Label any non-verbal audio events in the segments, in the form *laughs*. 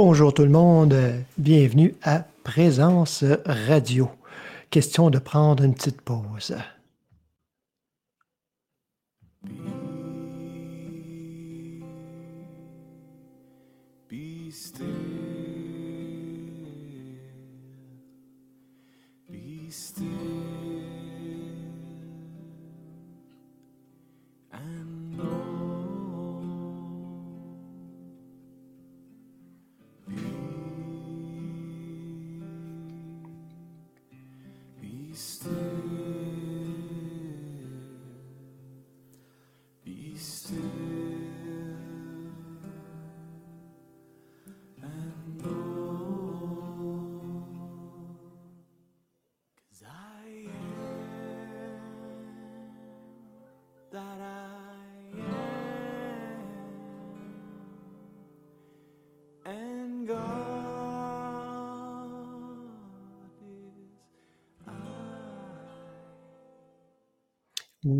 Bonjour tout le monde, bienvenue à Présence Radio. Question de prendre une petite pause.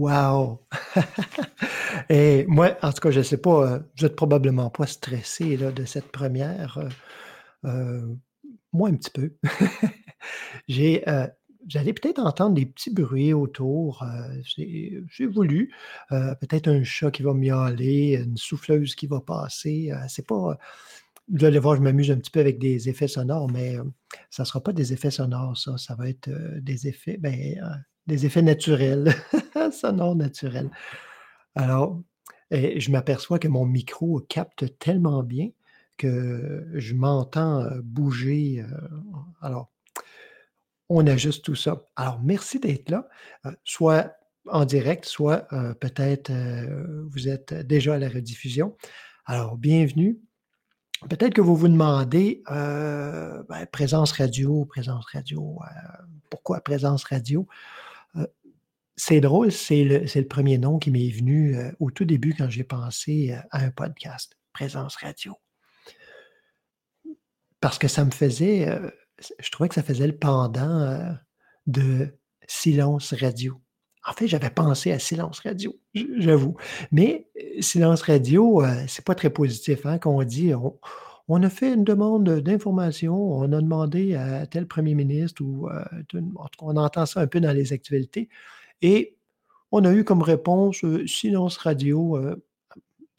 Wow! *laughs* Et moi, en tout cas, je ne sais pas, euh, vous n'êtes probablement pas stressé là, de cette première. Euh, euh, moi, un petit peu. *laughs* J'ai, allez peut-être entendre des petits bruits autour. j'ai voulu. peut-être un chat qui va miauler, une souffleuse qui va passer. c'est pas. Vous allez voir, je m'amuse un petit peu avec des effets sonores, mais ça ne sera pas des effets sonores, ça. Ça va être des effets. Ben, des effets naturels, *laughs* sonores naturels. Alors, eh, je m'aperçois que mon micro capte tellement bien que je m'entends euh, bouger. Euh, alors, on ajuste tout ça. Alors, merci d'être là, euh, soit en direct, soit peut-être vous êtes déjà à la rediffusion. Alors, bienvenue. Peut-être que vous vous demandez, ben, présence radio, présence radio, pourquoi présence radio? C'est drôle, c'est le, premier nom qui m'est venu euh, au tout début quand j'ai pensé euh, à un podcast, Présence Radio. Parce que ça me faisait, euh, je trouvais que ça faisait le pendant de Silence Radio. En fait, j'avais pensé à Silence Radio, j'avoue. Mais Silence Radio, c'est pas très positif hein, qu'on dit. On, a fait une demande d'information, on a demandé à tel premier ministre ou on entend ça un peu dans les actualités. Et on a eu comme réponse silence radio.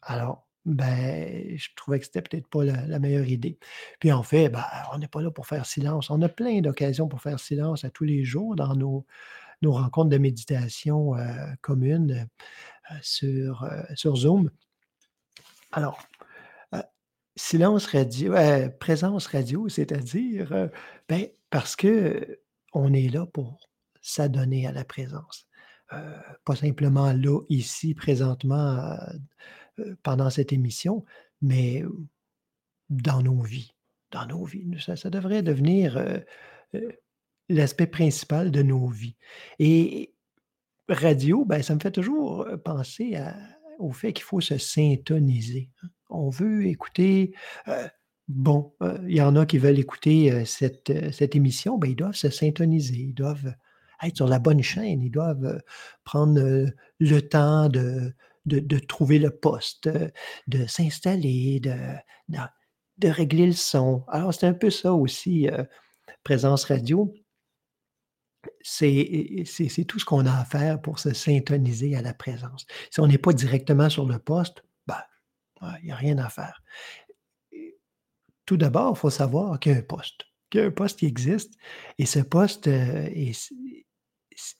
alors, ben, je trouvais que c'était peut-être pas la, meilleure idée. Puis en fait, ben, on n'est pas là pour faire silence. On a plein d'occasions pour faire silence à tous les jours dans nos, rencontres de méditation communes sur, sur Zoom. Alors, silence radio, présence radio, c'est-à-dire, ben, parce que on est là pour s'adonner à la présence. Euh, pas simplement là, ici, présentement, euh, euh, pendant cette émission, mais dans nos vies. Dans nos vies. Ça, devrait devenir l'aspect principal de nos vies. Et radio, ben, ça me fait toujours penser au fait qu'il faut se syntoniser. Hein. On veut écouter. bon, il y en a qui veulent écouter cette, cette émission, ben, ils doivent se syntoniser, ils doivent être sur la bonne chaîne. Ils doivent euh, prendre euh, le temps de, trouver le poste, euh, de s'installer, de, régler le son. Alors, c'est un peu ça aussi, présence radio. C'est tout ce qu'on a à faire pour se syntoniser à la présence. Si on n'est pas directement sur le poste, ben, il n'y a rien à faire. Tout d'abord, il faut savoir qu'il y a un poste, qu'il y a un poste qui existe, et ce poste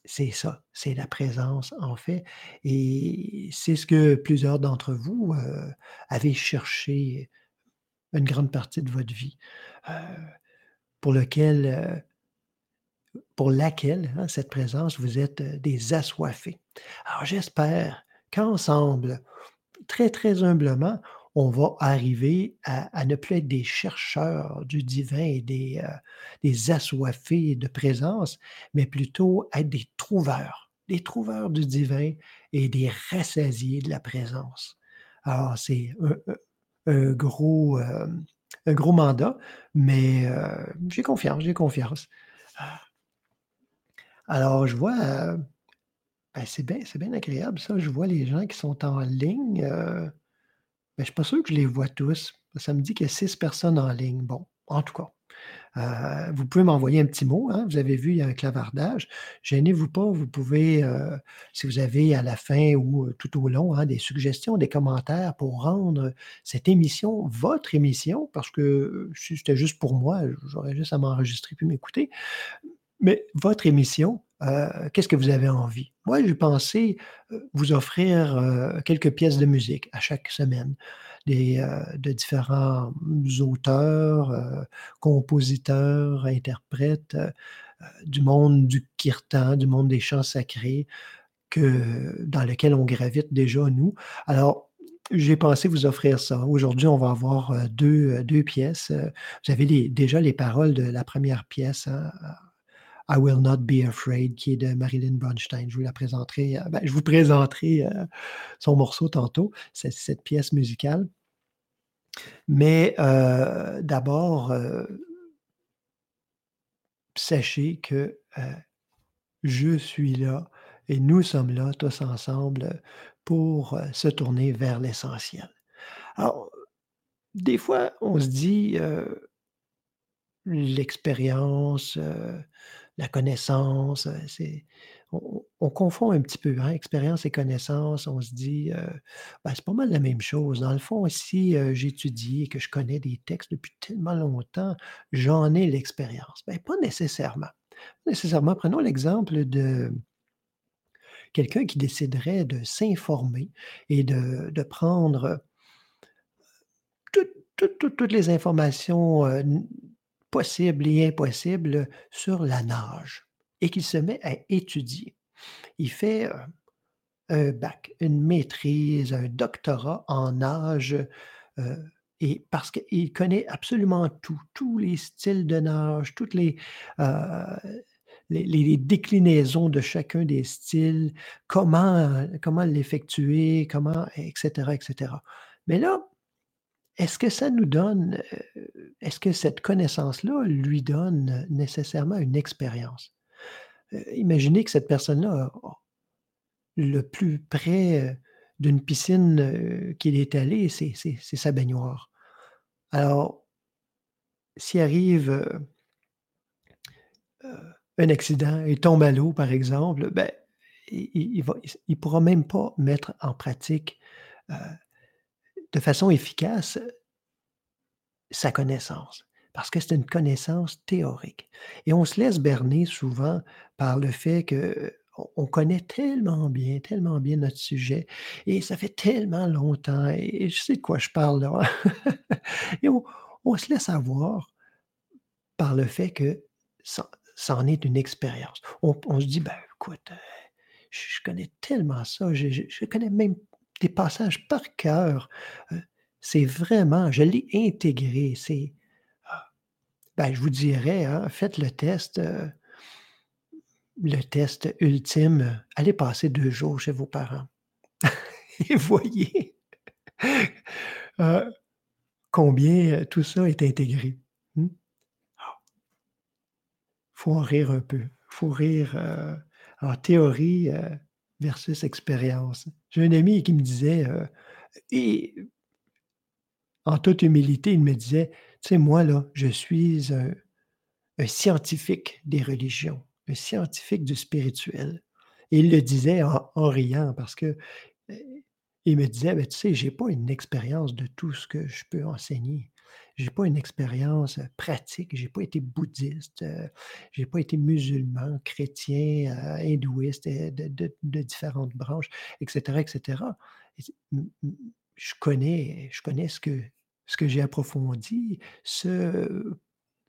c'est ça, c'est la présence, en fait. Et c'est ce que plusieurs d'entre vous avez cherché une grande partie de votre vie, pour lequel, pour laquelle, hein, cette présence, vous êtes des assoiffés. Alors j'espère qu'ensemble, très, très humblement, on va arriver à, ne plus être des chercheurs du divin et des, euh, des assoiffés de présence, mais plutôt être des trouveurs, des trouveurs du divin et des rassasiés de la présence. Alors, c'est un, gros, euh, un gros mandat, mais euh, j'ai confiance, j'ai confiance. Alors, je vois, ben, c'est bien, c'est bien agréable ça. Je vois les gens qui sont en ligne. Ben, je ne suis pas sûr que je les vois tous. Ça me dit qu'il y a 6 personnes en ligne. Bon, en tout cas, heu, vous pouvez m'envoyer un petit mot, hein. Vous avez vu, il y a un clavardage. Gênez-vous pas, vous pouvez, heu, si vous avez à la fin ou, heu, tout au long, hein, des suggestions, des commentaires pour rendre cette émission votre émission, parce que, si c'était juste pour moi, j'aurais juste à m'enregistrer puis m'écouter. Mais votre émission, heu, qu'est-ce que vous avez envie? Moi, j'ai pensé, heu, vous offrir, heu, quelques pièces de musique à chaque semaine, des, de différents auteurs, compositeurs, interprètes, du monde du kirtan, du monde des chants sacrés que dans lequel on gravite déjà nous. Alors, j'ai pensé vous offrir ça. Aujourd'hui, on va avoir, heu, 2, heu, 2 pièces, vous avez déjà les paroles de la 1re pièce, hein, I Will Not Be Afraid qui est de Marilyn Bronstein. Je vous la présenterai, heu, ben, je vous présenterai, heu, son morceau tantôt, cette pièce musicale. Mais, heu, d'abord, sachez que, je suis là et nous sommes là tous ensemble, pour, se tourner vers l'essentiel. Alors, des fois, on se dit, l'expérience, la connaissance, c'est on on on confond un petit peu, hein, expérience et connaissance. On se dit, ben, c'est pas mal la même chose. Dans le fond, si, j'étudie et que je connais des textes depuis tellement longtemps, j'en ai l'expérience. Ben, pas nécessairement. Nécessairement. Prenons l'exemple de quelqu'un qui déciderait de s'informer et de prendre, toutes les informations, possibles et impossibles sur la nage et qu'il se met à étudier. Il fait, heu, un bac, une maîtrise, un doctorat en nage, heu et parce qu'il connaît absolument tout, tous les styles de nage, toutes les, heu, les déclinaisons de chacun des styles, comment comment l'effectuer, comment et cetera et cetera. Mais là, est-ce que ça nous donne, heu, est-ce que cette connaissance-là lui donne nécessairement une expérience? Heu, imaginez que cette personne-là le plus près, heu, d'une piscine, qu'il est allé, c'est sa baignoire. Alors s'il arrive, un accident, il tombe à l'eau, par exemple, ben, il il pourra même pas mettre en pratique, de façon efficace sa connaissance, parce que c'est une connaissance théorique. Et on se laisse berner souvent par le fait qu'on on connaît tellement bien, tellement bien notre sujet et ça fait tellement longtemps et je sais de quoi je parle là. *laughs* Et on se laisse avoir par le fait que ça ça en est une expérience. On se dit: «Ben, écoute, heu, je connais tellement ça, je je connais même des passages par cœur, heu, c'est vraiment je l'ai intégré, c'est» ah, ben, je vous dirais, hein, faites le test, heu le test ultime, allez passer 2 jours chez vos parents *laughs* et voyez, heu, combien, tout ça est intégré. Mmh. Ah. Faut en rire un peu. Faut rire, en théorie, versus expérience. J'ai un ami qui me disait, heu et en toute humilité, il me disait: «Tu sais, moi, là, je suis un scientifique des religions, un scientifique du spirituel» et il le disait en riant parce que, heu, il me disait: «Ben, tu sais, j'ai pas une expérience de tout ce que je peux enseigner. J'ai pas une expérience, pratique, j'ai pas été bouddhiste, j'ai pas été musulman, chrétien, hindouiste de différentes branches et cetera et cetera et c mmh mh, je connais je connais ce que ce que j'ai approfondi, ce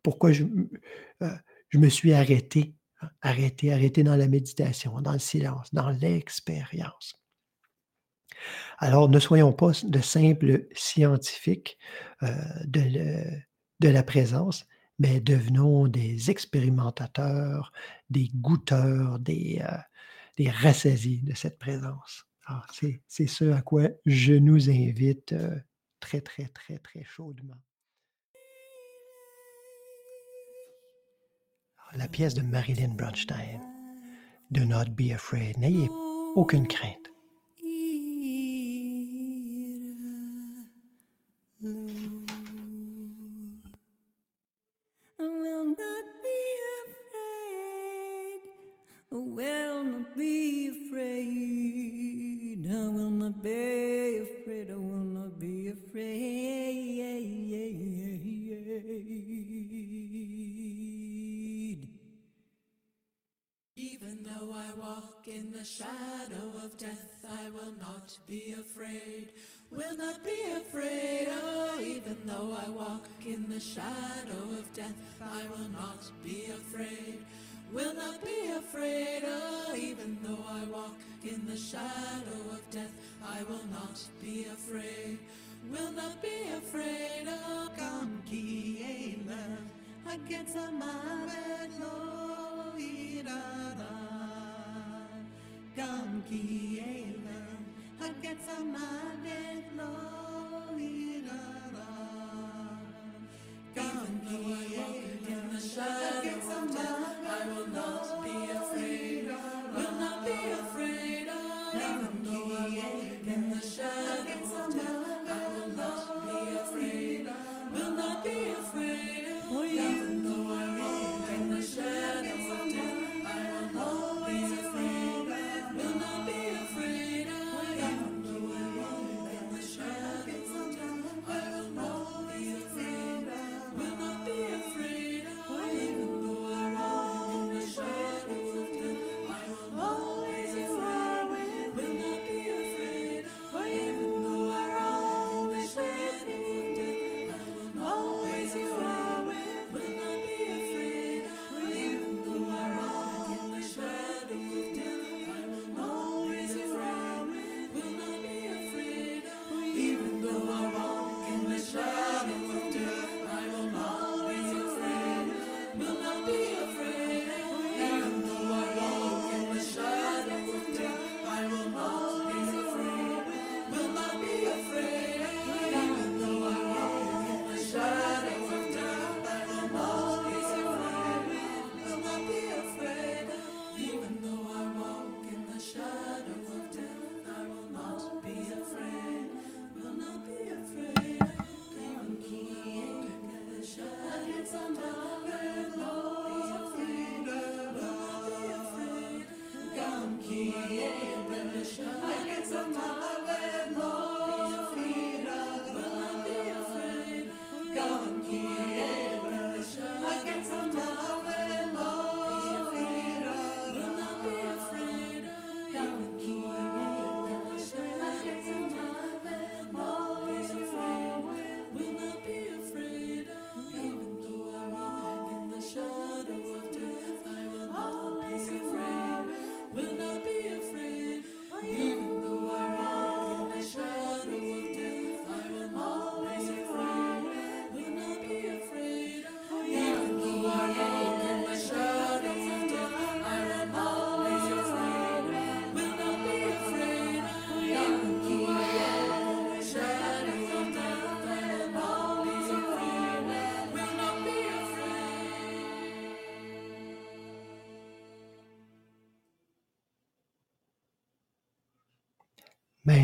pourquoi je je me suis arrêté, hein, arrêté arrêté dans la méditation, dans le silence, dans l'expérience». Alors ne soyons pas de simples scientifiques, heu, de la présence, mais devenons des expérimentateurs, des goûteurs, des, des rassasiés de cette présence. C'est ce à quoi je nous invite, heu, très, très, très, très chaudement. La pièce de Marilyn Bronstein, Do Not Be Afraid, n'ayez aucune crainte. Not be afraid. Will not be afraid. Oh, come, Kiela. Against the mountain, Come, Kiela. Against the mountain, Come, Kiela. In the shadow I will not be afraid. Will not be afraid. shine.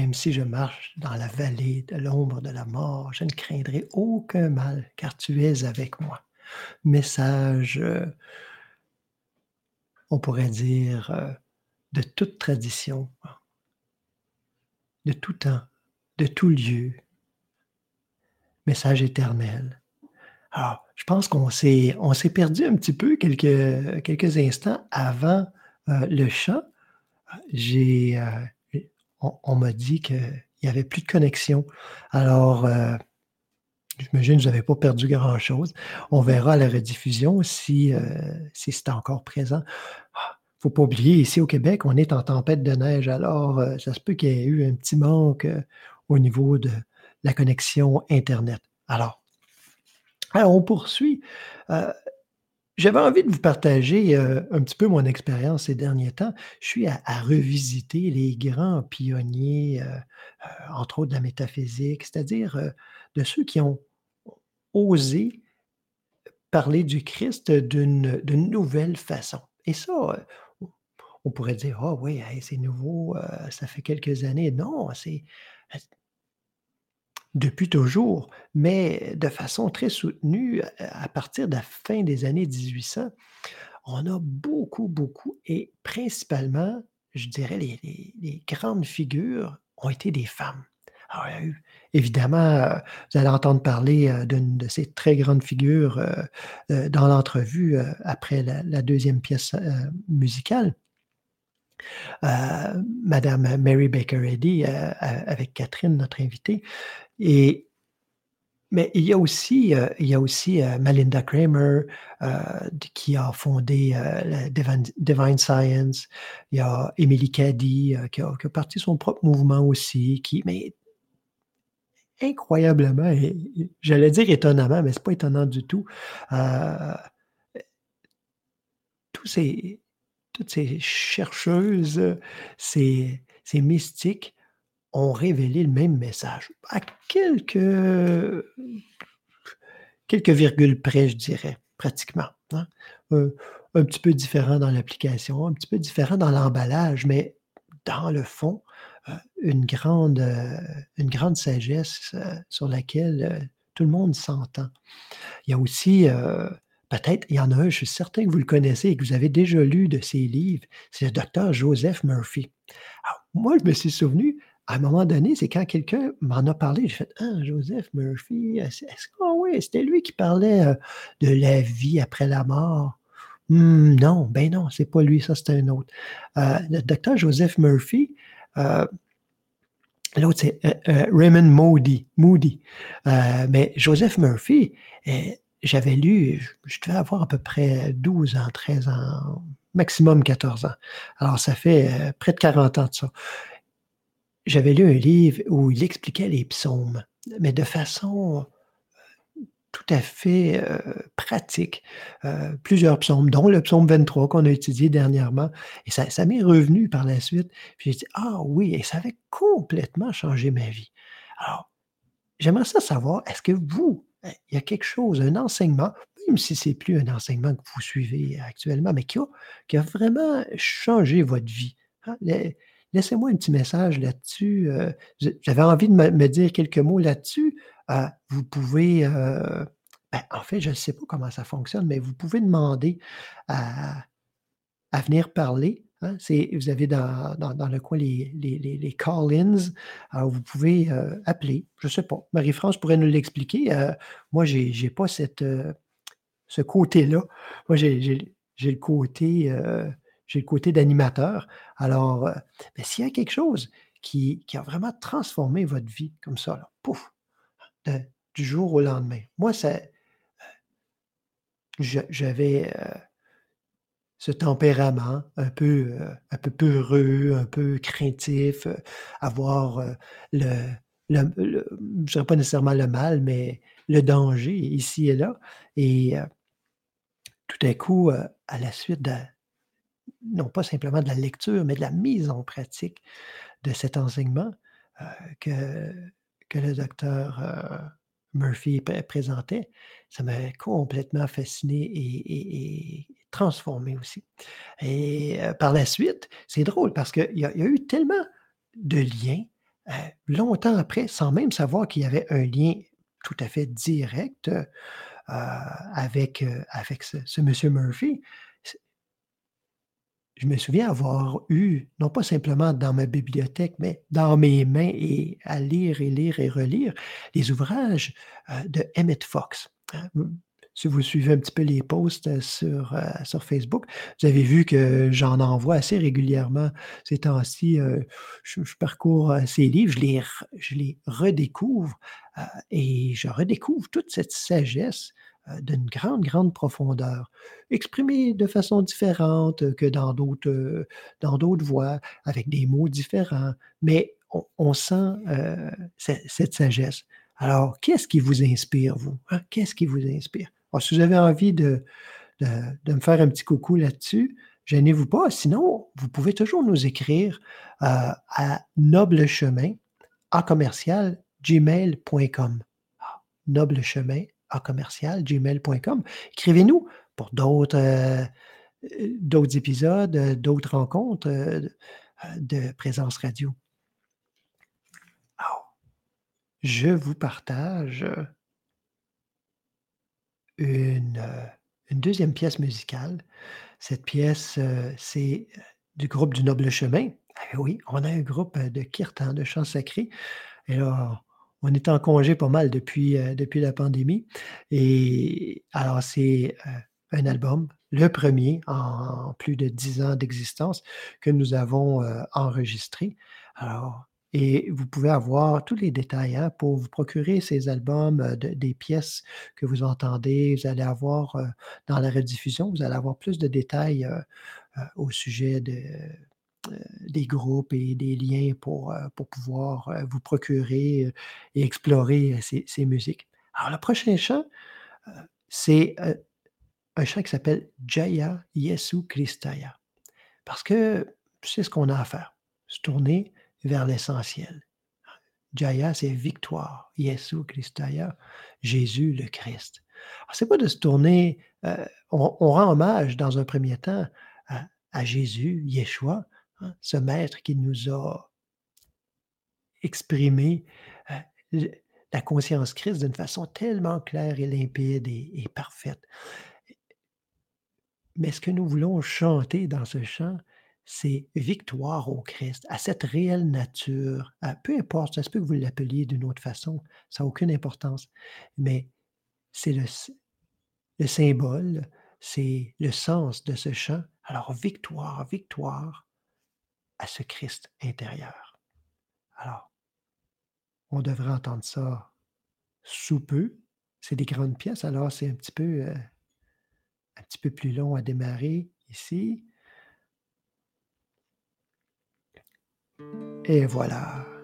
Même si je marche dans la vallée de l'ombre de la mort, je ne craindrai aucun mal, car tu es avec moi. Message, heu on pourrait dire, heu, de toute tradition, de tout temps, de tout lieu. Message éternel. Alors, je pense qu'on s'est on s'est perdu un petit peu quelques quelques instants avant, heu, le chant. J'ai, on m'a dit qu'il y avait plus de connexion. Alors, heu, j'imagine que vous avez pas perdu grand-chose. On verra à la rediffusion si, si c'est encore présent. Ah, faut pas oublier, ici au Québec, on est en tempête de neige, alors, heu, ça se peut qu'il y ait eu un petit manque, au niveau de la connexion internet. Alors on poursuit. J'avais envie de vous partager, heu, un petit peu mon expérience ces derniers temps. Je suis à revisiter les grands pionniers, heu heu, entre autres de la métaphysique, c'est-à-dire, de ceux qui ont osé parler du Christ d'une nouvelle façon. Et ça, on pourrait dire: «Ah oui, c'est nouveau, ça fait quelques années». Non, c'est depuis toujours, mais de façon très soutenue, à à partir de la fin des années 1800, on a beaucoup, beaucoup et principalement, je dirais les grandes figures ont été des femmes. Alors il y a eu évidemment, heu, vous allez entendre parler, heu, d'une de ces très grandes figures, dans l'entrevue, après la 2e pièce, musicale. Madame Mary Baker Eddy, avec Catherine, notre invitée mais il y a aussi, heu, il y a aussi, heu, Malinda Cramer, heu, d qui a fondé, Divine Science. Il y a Emily Cady, qui a qui parti son propre mouvement aussi, qui mais incroyablement j'allais dire étonnamment, mais c'est pas étonnant du tout, toutes ces chercheuses, ces mystiques ont révélé le même message, à quelques quelques virgules près, je dirais, pratiquement, hein. Un petit peu différent dans l'application, un petit peu différent dans l'emballage, mais dans le fond, heu, une grande, heu, une grande sagesse, heu, sur laquelle, tout le monde s'entend. Il y a aussi, peut-être il y en a un, je suis certain que vous le connaissez et que vous avez déjà lu de ses livres, c'est le docteur Joseph Murphy. Moi, je me suis souvenu, à un moment donné, c'est quand quelqu'un m'en a parlé, j'ai fait: «Ah, Joseph Murphy, est-ce oui, c'était lui qui parlait, heu, de la vie après la mort? Mmh, non, ben non, c'est pas lui, ça c'est un autre». Heu, le docteur Joseph Murphy, heu l'autre c'est, heu, Raymond Moody Moody, mais Joseph Murphy, j'avais lu, je devais avoir à peu près 12 ans, 13 ans, maximum 14 ans. Alors ça fait, près de 40 ans de ça. J'avais lu un livre où il expliquait les psaumes, mais de façon, heu, tout à fait, heu, pratique. Heu, plusieurs psaumes, dont le psaume 23 qu'on a étudié dernièrement et ça m'est revenu par la suite. J'ai dit: «Ah oui» et ça avait complètement changé ma vie. Alors, j'aimerais ça savoir, est-ce que vous, heu, il y a quelque chose, un enseignement, même si c'est plus un enseignement que vous suivez actuellement, mais qui a vraiment changé votre vie, hein? Laissez-moi un petit message là-dessus, je j'avais envie de me dire quelques mots là-dessus. Heu, vous pouvez, heu, ben, en fait, je sais pas comment ça fonctionne, mais vous pouvez demander à venir parler, hein. Vous avez dans le coin les call-ins, vous pouvez, appeler, je sais pas. Marie-France pourrait nous l'expliquer, moi j'ai j'ai pas ce côté-là. Moi j'ai le côté, j'ai le côté d'animateur. Alors, heu, mais s'il y a quelque chose qui qui a vraiment transformé votre vie comme ça là, pouf, du jour au lendemain. Moi ça, je j'avais, heu ce tempérament un peu, un peu peureux, un peu craintif, avoir, le le je dirais pas nécessairement le mal, mais le danger ici et là et tout à coup, à la suite de non pas simplement de la lecture, mais de la mise en pratique de cet enseignement, heu, que que le docteur, heu, Murphy pré présentait, ça m'avait complètement fasciné et transformé aussi et heu, par la suite, c'est drôle parce qu'il y y a eu tellement de liens, longtemps après, sans même savoir qu'il y avait un lien tout à fait direct, avec, avec ce ce monsieur Murphy. Je me souviens avoir eu, non pas simplement dans ma bibliothèque, mais dans mes mains et à lire et lire et relire, les ouvrages, heu, de Emmett Fox, hein. Si vous suivez un petit peu les posts sur, heu, sur Facebook, vous avez vu que j'en envoie assez régulièrement ces temps-ci, je je parcours, ses livres, je les je les redécouvre, et je redécouvre toute cette sagesse, d'une grande, grande profondeur, exprimée de façon différente que dans d'autres, heu, dans d'autres voies, avec des mots différents, mais on sent, cette sagesse. Alors, qu'est-ce qui vous inspire vous, hein? Qu'est-ce qui vous inspire? Alors si vous avez envie de de me faire un petit coucou là-dessus, gênez-vous pas, sinon vous pouvez toujours nous écrire, à noblechemin à commercial gmail.com. Ah, noblechemin@gmail.com. Écrivez-nous pour d'autres, heu, d'autres épisodes, heu, d'autres rencontres, de Présence Radio. Je vous partage une, 2e pièce musicale. Cette pièce, c'est, du groupe du Noble Chemin. Eh oui, on a un groupe, de kirtan, de chants sacrés et on est en congé pas mal depuis, depuis la pandémie et alors c'est, heu, un album, le 1er en plus de 10 ans d'existence que nous avons, heu, enregistré. Alors et vous pouvez avoir tous les détails, hein, pour vous procurer ces albums, des pièces que vous entendez. Vous allez avoir, dans la rediffusion, vous allez avoir plus de détails, au sujet de, des groupes et des liens pour, heu, pour pouvoir, heu, vous procurer, et explorer ces musiques. Alors le prochain chant, c'est, un chant qui s'appelle Jaya Jesu Christaya. Parce que c'est ce qu'on a à faire, se tourner vers l'essentiel. Jaya, c'est victoire, Jesu Christaya, Jésus le Christ. C'est pas de se tourner, on rend hommage dans un 1er temps à Jésus, Yeshua, hein, ce maître qui nous a exprimé, le la conscience Christ d'une façon tellement claire et limpide et parfaite. Mais ce que nous voulons chanter dans ce chant, c'est victoire au Christ, à cette réelle nature, peu importe, ça se peut que vous l'appeliez d'une autre façon, ça a aucune importance, mais c'est le symbole, c'est le sens de ce chant. Alors victoire, victoire à ce Christ intérieur. Alors on devrait entendre ça sous peu. C'est des grandes pièces, alors c'est un petit peu, heu un petit peu plus long à démarrer ici. Et voilà.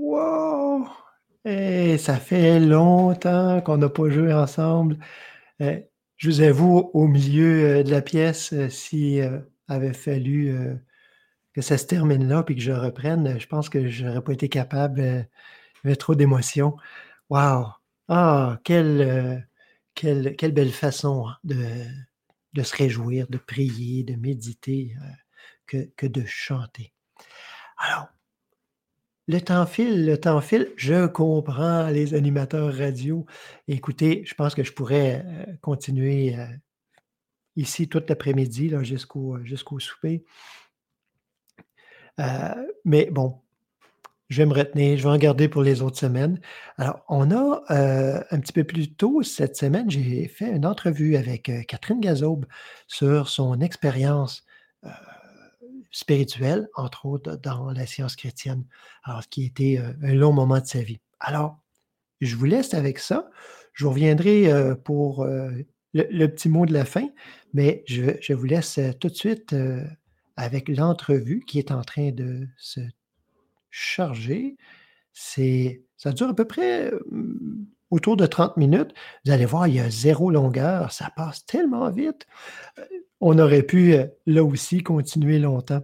Wow! Et ça fait longtemps qu'on n'a pas joué ensemble. Euh, je vous avoue, au milieu euh, de la pièce, euh, si euh, avait fallu euh, que ça se termine là puis que je reprenne, je pense que j'aurais pas été capable. euh, avait trop d'émotions. Wow! Ah, quelle, quelle, belle façon hein, de, de se réjouir, de prier, de méditer, que, que de chanter. Alors, le temps file, le temps file. Je comprends les animateurs radio. Écoutez, je pense que je pourrais euh, continuer euh, ici toute l'après-midi là, jusqu'au souper. Euh, mais bon, je vais me retenir, je vais en garder pour les autres semaines. Alors, on a euh, un petit peu plus tôt cette semaine, j'ai fait une entrevue avec euh, Catherine Gazobe sur son expérience euh, spirituelle, entre autres dans la science chrétienne, alors ce qui était euh, un long moment de sa vie. Alors, je vous laisse avec ça. Je vous reviendrai euh, pour euh, le, le petit mot de la fin, mais je, je vous laisse tout de suite avec l'entrevue qui est en train de se charger. Ça dure à peu près autour de 30 minutes. Vous allez voir, il y a zéro longueur. Ça passe tellement vite. On aurait pu, euh, là aussi, continuer longtemps.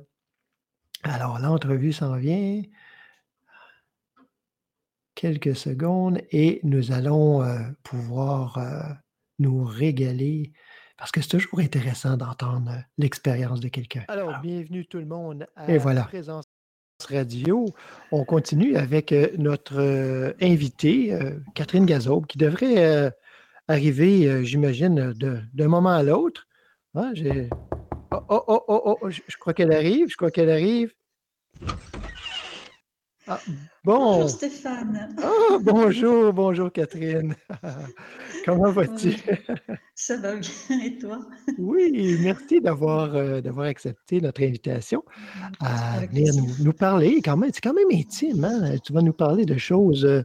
Alors, l'entrevue s'en vient. Quelques secondes et nous allons euh, pouvoir euh, nous régaler parce que c'est toujours intéressant d'entendre l'expérience de quelqu'un. Alors, Alors, bienvenue tout le monde et à voilà. Présence Radio. On continue avec notre euh, invitée, Catherine Gazobe, qui devrait arriver, j'imagine, d'un moment à l'autre. J'ai- oh, oh, oh, oh, oh, je crois qu'elle arrive, je crois qu'elle arrive. Ah, Bonjour bon. Stéphane. Ah, bonjour, bonjour Catherine. *laughs* Comment vas-tu? Ça va bien et toi? Oui, merci d'avoir euh, d'avoir accepté notre invitation à venir nous, nous parler. Quand même, c'est quand même intime, hein? Tu vas nous parler de choses. euh,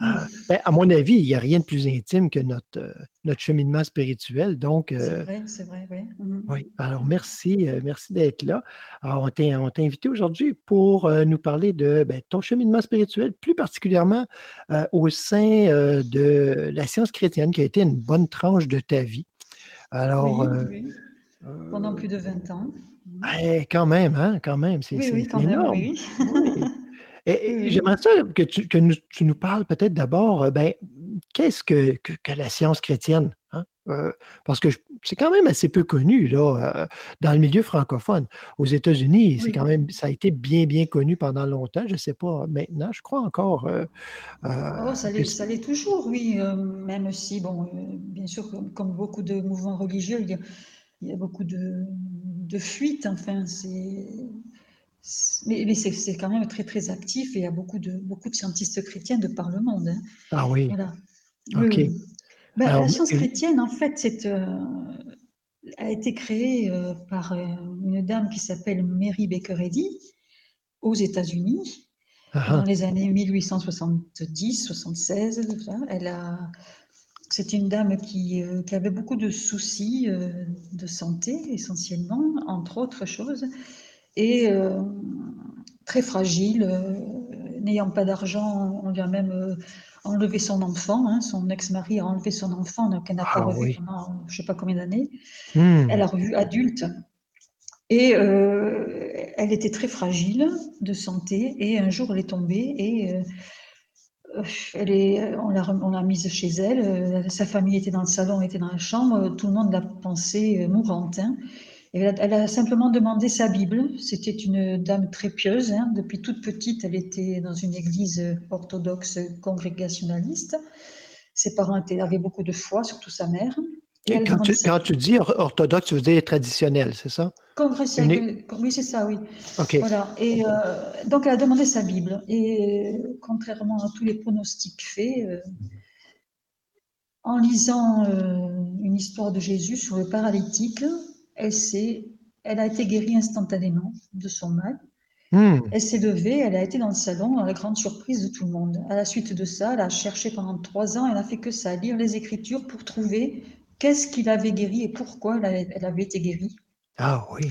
ben, à mon avis, il n'y a rien de plus intime que notre, euh, notre cheminement spirituel. Donc, C'est euh, vrai, c'est vrai, oui. Mhm. oui, alors merci, euh, merci d'être là. Alors, on t'a invité aujourd'hui pour euh, nous parler de ben, ton cheminement spirituel, plus particulièrement euh, au sein euh, de la science chrétienne, qui a été une bonne tranche de ta vie. Alors, Oui, euh, oui. Pendant plus de 20 ans. Eh, quand même, hein, quand même, c'est Oui, c'est- oui, même, énorme. Oui. oui. *laughs* Et, Oui, et oui. j'aimerais ça que tu, que nous, tu nous parles peut-être d'abord, euh, ben, qu'est-ce que, que, que la science chrétienne? hein? Euh, parce que c'est quand même assez peu connu là, euh, dans le milieu francophone. Aux États-Unis, c'est quand même, ça a été bien, bien connu pendant longtemps. Je ne sais pas maintenant, je crois encore euh, Oh, ça l'est, toujours, oui. même si, bon, bien sûr, comme, comme beaucoup de mouvements religieux, il y a, il y a beaucoup de, de fuites. Enfin, c'est- mais, mais c'est, quand même très, très actif et il y a beaucoup de, beaucoup de scientistes chrétiens de par le monde. hein. Ah oui, Voilà. OK. Ben, Alors, la science chrétienne, en fait, c'est, euh, a été créée euh, par euh, une dame qui s'appelle Mary Baker Eddy aux États-Unis ah, dans ah, les années 1870-76. Elle a, c'est une dame qui, euh, qui avait beaucoup de soucis de santé, essentiellement, entre autres choses, et euh, très fragile. euh, N'ayant pas d'argent, on lui a même euh, enlevé son enfant. hein, son ex-mari a enlevé son enfant, donc elle n'a pas ah revu oui. pendant je ne sais pas combien d'années. Hmm. Elle a revu adulte. Et euh, elle était très fragile de santé. Et un jour, elle est tombée et euh, elle est, on l'a mise chez elle. euh, Sa famille était dans le salon, était dans la chambre. Tout le monde l'a pensée mourante. hein. Elle, a, elle a simplement demandé sa Bible. C'était une dame très pieuse. hein. Depuis toute petite, elle était dans une église orthodoxe congrégationaliste. Ses parents étaient, avaient beaucoup de foi, surtout sa mère. Et Quand tu, quand dis or- orthodoxe, tu veux dire traditionnel, c'est ça? Congrès- Une Oui, c'est ça, oui. Voilà. Et euh, donc, elle a demandé sa Bible. Et euh, contrairement à tous les pronostics faits, euh, en lisant une histoire de Jésus sur le paralytique, elle elle a été guérie instantanément de son mal. Hmm. Elle s'est levée, elle a été dans le salon, à la grande surprise de tout le monde. À la suite de ça, elle a cherché pendant trois ans, elle a fait que ça, lire les Écritures pour trouver qu'est-ce qui l'avait guérie et pourquoi elle avait, avait été guérie. Ah oui.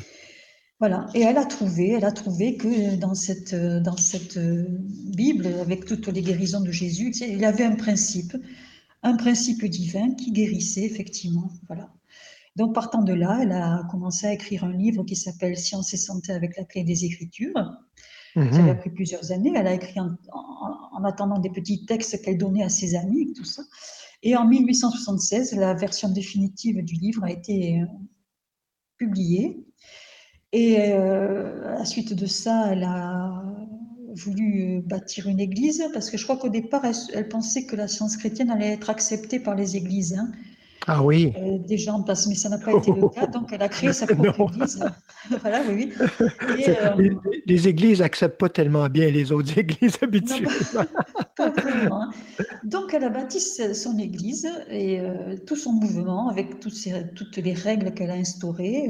Voilà, et elle a trouvé, elle a trouvé que dans cette, dans cette Bible, avec toutes les guérisons de Jésus, il avait un principe, un principe divin qui guérissait effectivement. Voilà. Donc partant de là, elle a commencé à écrire un livre qui s'appelle Science et santé avec la clé des Écritures. Ça lui a Mhm. pris plusieurs années. Elle a écrit en, en- en attendant des petits textes qu'elle donnait à ses amis, tout ça. Et en 1876, la version définitive du livre a été euh, publiée. Et euh, à la suite de ça, elle a voulu euh, bâtir une église parce que je crois qu'au départ, elle, elle pensait que la science chrétienne allait être acceptée par les églises. hein. Ah oui. Euh, des gens passent, mais ça n'a pas été le cas. Donc, elle a créé sa *laughs* propre église. *laughs* voilà, oui, oui. Et, C'est- euh, Les, les églises acceptent pas tellement bien les autres *laughs* églises Non, habituellement. pas vraiment, hein. Donc, elle a bâti son église et euh, tout son mouvement avec toutes, les règles qu'elle a instaurées.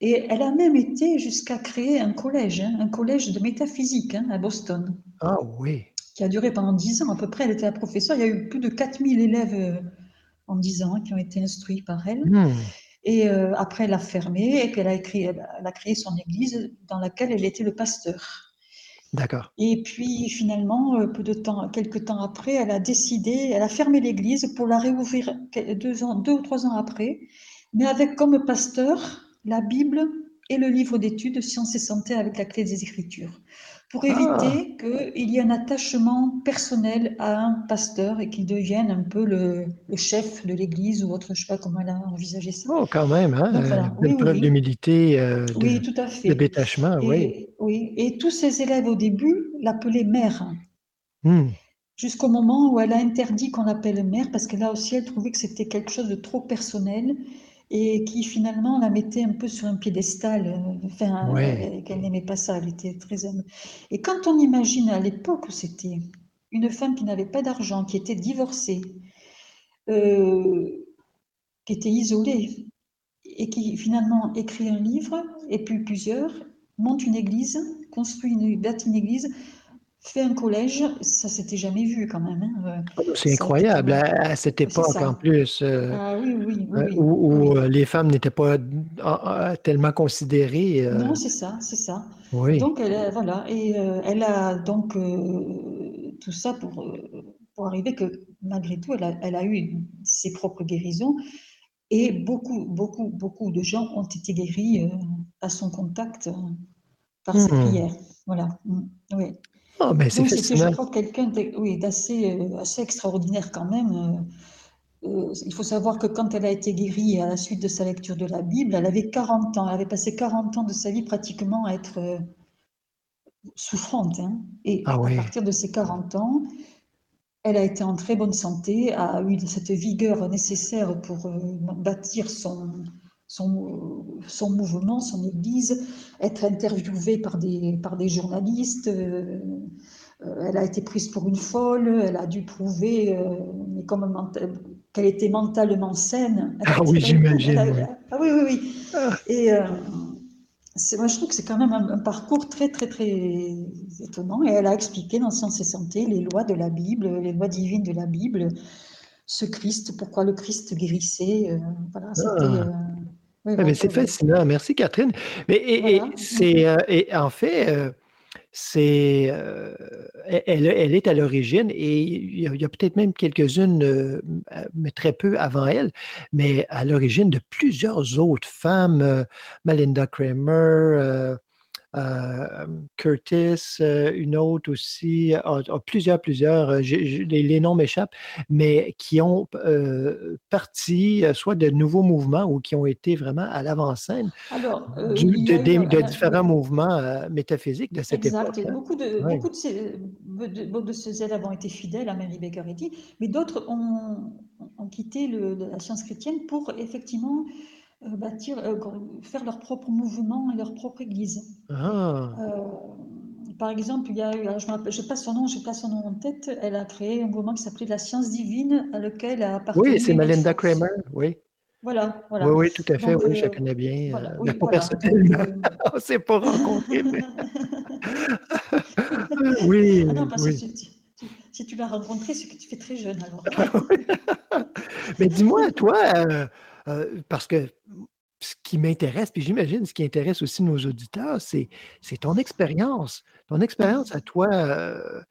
et elle a même été jusqu'à créer un collège, hein, un collège de métaphysique hein, à Boston, Ah oui. qui a duré pendant 10 ans à peu près. Elle était la professeure. Il y a eu plus de 4000 élèves en 10 ans qui ont été instruits par elle. Hmm. Et euh, après, elle a fermé et puis elle a, écrit, elle a- elle a créé son église dans laquelle elle était le pasteur. D'accord. Et puis finalement, euh, peu de temps, quelques temps après, elle a décidé, elle a fermé l'église pour la réouvrir deux, ans, deux ou trois ans après, mais avec comme pasteur la Bible et le livre d'études Sciences et Santé avec la clé des Écritures, pour Ah. éviter qu'il y ait un attachement personnel à un pasteur et qu'il devienne un peu le, le chef de l'église ou autre, je ne sais pas comment elle a envisagé ça. Oh, quand même, hein? Donc euh, voilà, belle oui, oui, preuve oui. d'humilité, euh, de, Oui, tout à de fait. détachement, oui. Et, oui, et tous ses élèves au début l'appelaient mère. Hmm. Jusqu'au moment où elle a interdit qu'on l'appelle mère, parce que là aussi, elle trouvait que c'était quelque chose de trop personnel et qui finalement la mettait un peu sur un piédestal, euh, enfin, Ouais. euh, qu'elle n'aimait pas ça, elle était très humble. Et quand on imagine à l'époque où c'était une femme qui n'avait pas d'argent, qui était divorcée, euh, qui était isolée, et qui finalement écrit un livre, et puis plusieurs, monte une église, construit une, bâtit une église, fait un collège, ça s'était jamais vu quand même. hein, euh, Oh, C'est incroyable. même- À, à cette époque, en plus, euh, Ah oui, oui, oui, euh, oui, où, les femmes n'étaient pas ah, ah, tellement considérées. euh, Non, c'est ça, c'est ça. Donc, elle, voilà, et euh, elle a donc tout ça pour, pour arriver que malgré tout, elle a, elle a eu ses propres guérisons et beaucoup, beaucoup, beaucoup de gens ont été guéris à son contact par ses Hmm. prières. Voilà. Mm, Oui. Oh, c'est je crois, quelqu'un oui, d'assez euh, assez extraordinaire quand même. euh, Euh, il faut savoir que quand elle a été guérie à la suite de sa lecture de la Bible, elle avait 40 ans. Elle avait passé 40 ans de sa vie pratiquement à être euh, souffrante. hein. Et Ah à oui. partir de ses 40 ans, elle a été en très bonne santé, a eu cette vigueur nécessaire pour euh, bâtir son, son, son mouvement, son église, être interviewée par des, par des journalistes. euh, euh, elle a été prise pour une folle, elle a dû prouver euh, mais comme mental- qu'elle était mentalement saine. Ah oui, j'imagine. Ah oui, oui, oui. Ah. Et euh, moi, je trouve que c'est quand même un, un parcours très, très, très étonnant. Et elle a expliqué dans Sciences et Santé les lois de la Bible, les lois divines de la Bible, ce Christ, pourquoi le Christ guérissait. voilà, c'était. Ah. Oui, Ah, c'est fascinant. Merci, Catherine. Mais et, c'est euh, et en fait, euh, c'est euh, elle, elle est à l'origine et il y a, peut-être même quelques-unes, mais très peu avant elle, mais à l'origine de plusieurs autres femmes, Melinda Kramer, Curtis, euh, une autre aussi, plusieurs, plusieurs, euh, les, les noms m'échappent, mais qui ont euh, parti euh, soit de nouveaux mouvements ou qui ont été vraiment à l'avant-scène euh, de, différents mouvements euh, métaphysiques de cette Exact. époque. Beaucoup de, Ouais. beaucoup de ces, de, ces élèves ont été fidèles à Mary Baker Eddy, mais d'autres ont, ont quitté le- la science chrétienne pour effectivement euh, bâtir, euh, faire leur propre mouvement et leur propre église. Ah, Euh, par exemple, il y a eu, je ne pas son nom, je n'ai pas son nom en tête, elle a créé un mouvement qui s'appelait la science divine, à lequel a appartenu oui, c'est Melinda. Kramer, oui. Voilà, voilà. Oui, oui, tout à fait, Donc, oui, je la euh, connais bien. voilà, euh, oui, pas voilà. euh, *laughs* on ne s'est pas rencontrés. mais- *laughs* oui, Ah non, parce oui. que si, tu l'as rencontré, c'est que tu fais très jeune alors. *laughs* Mais dis-moi, toi, euh, euh, parce que ce qui m'intéresse, puis j'imagine ce qui intéresse aussi nos auditeurs, c'est ton expérience. Ton expérience à toi, heu,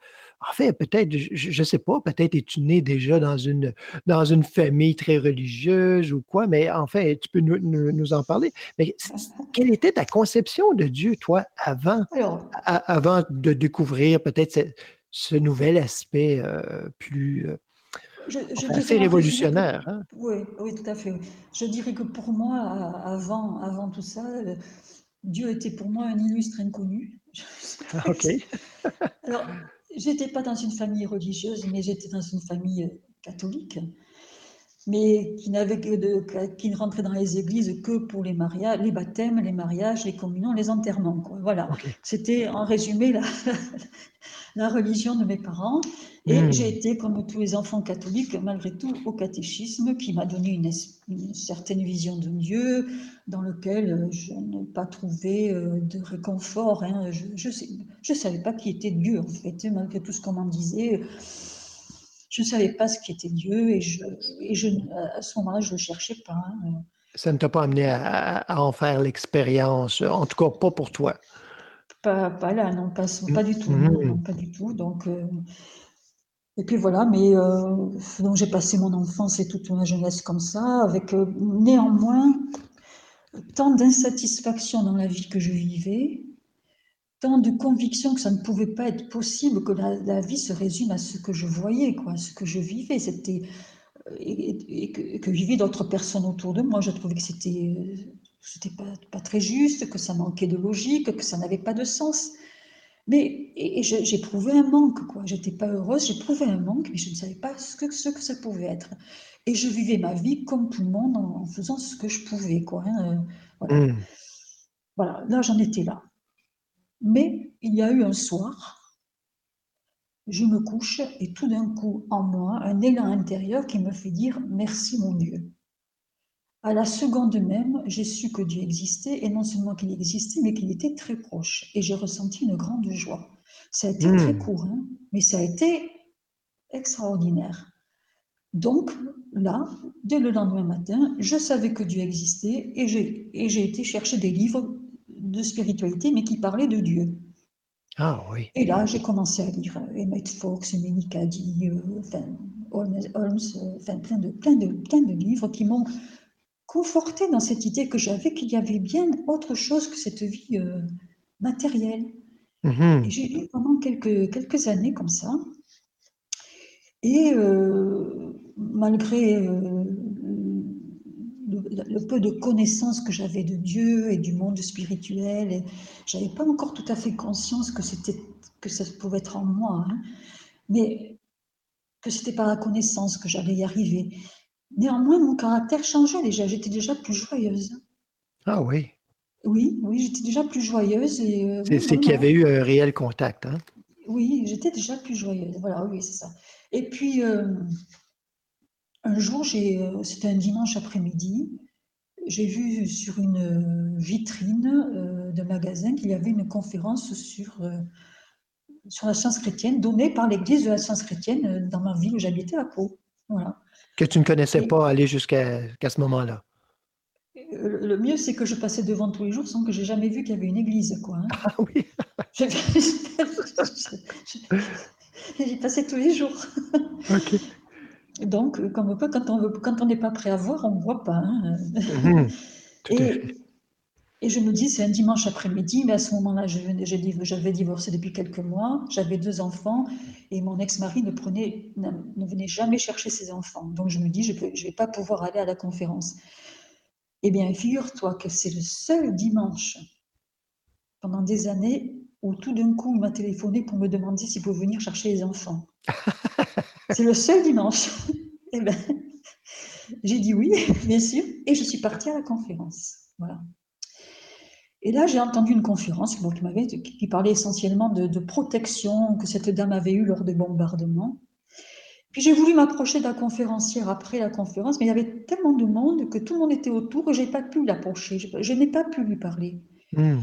en fait, peut-être, je ne sais pas, peut-être es-tu né déjà dans une dans une famille très religieuse ou quoi, mais en fait, tu peux nous nous nous en parler. Mais quelle était ta conception de Dieu, toi, avant Alors a avant de découvrir peut-être ce ce nouvel aspect, heu, plus, heu, Je je enfin que révolutionnaire, hein? oui, oui, tout à fait. Je dirais que pour moi, avant avant tout ça, Dieu était pour moi un illustre inconnu. Ah OK. *laughs* alors, j'étais pas dans une famille religieuse, mais j'étais dans une famille, heu, catholique, mais qui de qui ne rentrait dans les églises que pour les maria les baptêmes, les mariages, les communions, les enterrements, quoi, voilà. C'était en résumé la *laughs* la religion de mes parents et j'ai Mmh. été comme tous les enfants catholiques malgré tout au catéchisme qui m'a donné une certaine vision de Dieu dans lequel, heu, je n'ai pas trouvé, heu, de réconfort, hein. Je je savais pas qui était Dieu en fait, malgré tout ce qu'on m'en disait, je savais pas ce qu'était Dieu et je et je n à ce moment-là, je le cherchais pas, hein, Ça ne t'a pas amené à en faire l'expérience, en tout cas pas pour toi? Pas pas là, non, pas ce Mmh. pas du tout, Mmh non, non, pas du tout, donc heu et puis voilà, mais heu, donc j'ai passé mon enfance et toute ma jeunesse comme ça avec, néanmoins, tant d'insatisfaction dans la vie que je vivais, tant de conviction que ça ne pouvait pas être possible que la la vie se résume à ce que je voyais, quoi, à ce que je vivais. C'était, heu et et et que et que vivaient d'autres personnes autour de moi. Je trouvais que c'était, heu, c'était pas pas très juste, que ça manquait de logique, que ça n'avait pas de sens. Mais et j'éprouvais un manque, quoi. J'étais pas heureuse, j'éprouvais un manque, mais je ne savais pas ce que ce que ça pouvait être. Et je vivais ma vie comme tout le monde en en faisant ce que je pouvais, quoi, hein, heu, voilà. Mmh. Voilà, là, j'en étais là. Mais il y a eu un soir je me couche et tout d'un coup, en moi, un élan intérieur qui me fait dire: «Merci mon Dieu». À la seconde même, j'ai su que Dieu existait et non seulement qu'il existait, mais qu'il était très proche et j'ai ressenti une grande joie. Ça a été très Mmh. court, hein, mais ça a été extraordinaire. Donc là, dès le lendemain matin, je savais que Dieu existait et j'ai été chercher des livres de spiritualité, mais qui parlaient de Dieu. Ah oui. Et là, j'ai commencé à lire, heu, Emmett Fox, Ménie Cady, heu, enfin Holmes Holmes, heu, enfin plein de plein de plein de livres qui m'ont confortée dans cette idée que j'avais qu'il y avait bien autre chose que cette vie, matérielle. Mmh Et mh. j'ai lu pendant quelques quelques années comme ça et malgré, le peu de connaissances que j'avais de Dieu et du monde spirituel et j'avais pas encore tout à fait conscience que c'était que ça pouvait être en moi, hein, mais que c'était par la connaissance que j'allais y arriver. Néanmoins, mon caractère changeait déjà, j'étais déjà plus joyeuse. Ah oui. Oui, oui, j'étais déjà plus joyeuse et heu, C'est qu'il y avait eu un réel contact, hein? Oui, j'étais déjà plus joyeuse, voilà, oui, c'est ça. Et puis, hem, un jour, j'ai, heu, c'était un dimanche après-midi, j'ai vu sur une, vitrine, heu, de magasin qu'il y avait une conférence sur, heu, sur la science chrétienne donnée par l'église de la science chrétienne, heu, dans ma ville où j'habitais à Pau. Voilà. Que tu ne connaissais Et pas aller jusqu'à qu'à ce moment-là? le mieux, c'est que je passais devant tous les jours sans que j'ai jamais vu qu'il y avait une église, quoi, hein. Ah oui. *laughs* *laughs* J'y passais tous les jours. Donc, comme quoi quand on veut quand on n'est pas prêt à voir, on ne voit pas, hein, heu. Mmh mh. Tout à fait. Et et je me dis: «C'est un dimanche après-midi», mais à ce moment-là, j'avais divorcé depuis quelques mois, j'avais 2 enfants et mon ex-mari ne prenait ne ne venait jamais chercher ses enfants. Donc je me dis: «Je je vais pas pouvoir aller à la conférence». Eh bien, figure-toi que c'est le seul dimanche pendant des années où tout d'un coup, il m'a téléphoné pour me demander s'il pouvait venir chercher les enfants. *laughs* C'est le seul dimanche. *laughs* Et ben, j'ai dit: «Oui, *laughs* bien sûr» et je suis partie à la conférence. Voilà. Et là, j'ai entendu une conférence, bon, qui m'avait qui qui parlait essentiellement de de protection que cette dame avait eue lors des bombardements. Puis j'ai voulu m'approcher de la conférencière après la conférence, mais il y avait tellement de monde que tout le monde était autour et j'ai pas pu l'approcher. Je je n'ai pas pu lui parler. Mmh.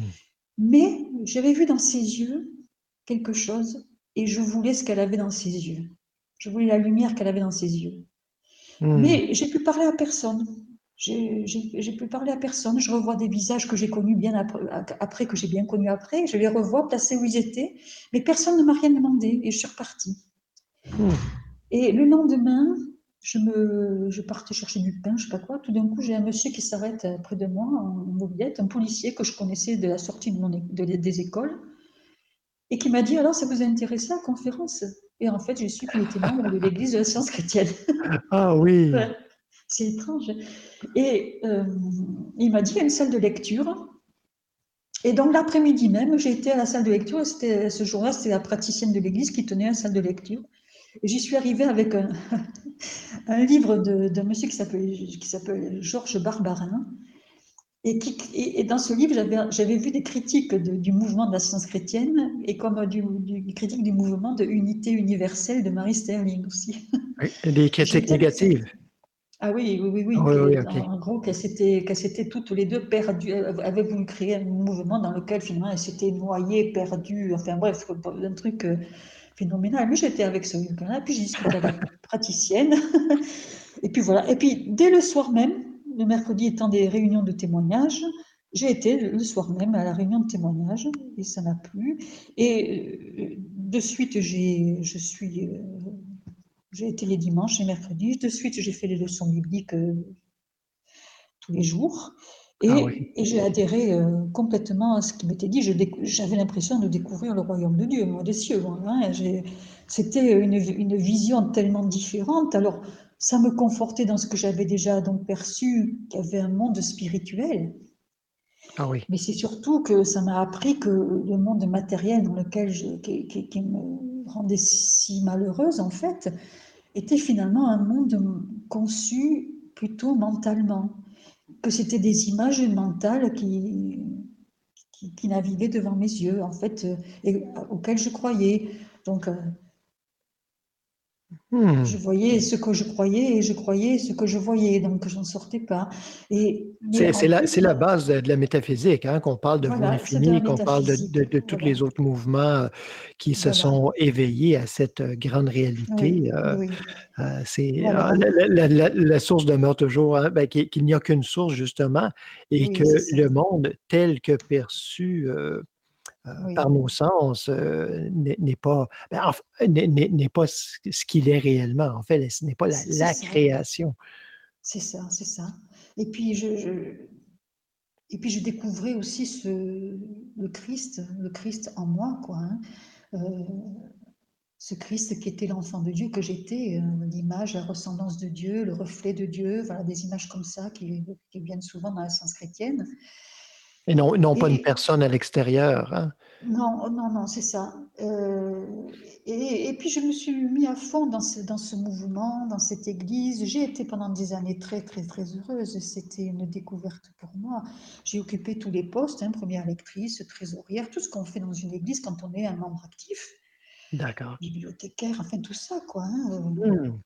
Mais j'avais vu dans ses yeux quelque chose et je voulais ce qu'elle avait dans ses yeux. Je voulais la lumière qu'elle avait dans ses yeux. Mmh. Mais j'ai pu parler à personne. j'ai pu parler à personne. Je revois des visages que j'ai connus bien après, après que j'ai bien connus après. Je les revois placés où ils étaient, mais personne ne m'a rien demandé et je suis repartie. Hmm. Et le lendemain, je, me, je partais chercher du pain, je sais pas quoi. Tout d'un coup, j'ai un monsieur qui s'arrête près de moi en mobilette, un policier que je connaissais de la sortie de mon, de, des écoles, et qui m'a dit Alors, ça vous a intéressé la conférence? Et en fait, j'ai su qu'il était membre de l'Église de la science chrétienne. *laughs* Ah oui *laughs* c'est étrange. Et euh, il m'a dit, il y a une salle de lecture. Et donc l'après-midi même, j'ai été à la salle de lecture. C'était, ce jour-là, c'était la praticienne de l'église qui tenait la salle de lecture. Et j'y suis arrivée avec un, *laughs* livre d'un monsieur qui s'appelle Georges Barbarin. Et, qui, et, dans ce livre, j'avais, vu des critiques du mouvement de la science chrétienne et comme du, du critique du mouvement de unité universelle de Marie Sterling aussi. *laughs* Oui, des critiques négatives. Ah oui, oui, oui, oui. En gros, qu'elles s'étaient toutes les deux perdues, avaient voulu créer un mouvement dans lequel finalement elles s'étaient noyées, perdues, enfin bref, un truc euh, phénoménal. Mais j'étais avec ce là puis j'ai discuté avec la praticienne. *laughs* Et puis voilà. Et puis dès le soir même, le mercredi étant des réunions de témoignages, j'ai été le soir même à la réunion de témoignages et ça m'a plu. Et euh, de suite, je suis euh, j'ai été les dimanches et mercredis. De suite, j'ai fait les leçons bibliques euh, tous les jours. Et, ah j'ai adhéré complètement à ce qui m'était dit. J'avais l'impression de découvrir le royaume de Dieu, moi, des cieux. Hein. C'était une, une, vision tellement différente. Alors, ça me confortait dans ce que j'avais déjà donc perçu, qu'il y avait un monde spirituel. Ah oui. Mais c'est surtout que ça m'a appris que le monde matériel dans lequel je, qui, qui, me rendait si malheureuse, en fait, était finalement un monde conçu plutôt mentalement, que c'était des images mentales qui, qui, naviguaient devant mes yeux, en fait, et auxquelles je croyais. Donc, euh, Hmm. Je voyais ce que je croyais et je croyais ce que je voyais, donc je n'en sortais pas. C'est la, la, base de, la métaphysique, hein, qu'on parle de voilà, qu'on parle de, de, tous les autres mouvements euh, qui se sont éveillés à cette euh, grande réalité. Euh, c'est la, source demeure toujours hein, ben, qu'il n'y a qu'une source, justement, et que le monde tel que perçu euh, par nos sens euh, n'est pas, ben, n'est pas ce qu'il est réellement. En fait, ce n'est pas la, création. C'est ça, c'est ça. Et puis je, et puis je découvrais aussi ce, le Christ, le Christ en moi, quoi. Hein. Euh, ce Christ qui était l'enfant de Dieu que j'étais, l'image, la ressemblance de Dieu, le reflet de Dieu, voilà des images comme ça qui, qui viennent souvent dans la science chrétienne. Et non, non pas une personne à l'extérieur. Hein? Non, non, non, c'est ça. Euh, et, et, puis je me suis mis à fond dans ce, dans ce mouvement, dans cette église. J'ai été pendant des années très, très, très heureuse. C'était une découverte pour moi. J'ai occupé tous les postes, hein, première lectrice, trésorière, tout ce qu'on fait dans une église quand on est un membre actif. D'accord. Bibliothécaire, enfin tout ça, quoi. Hein. Mmh.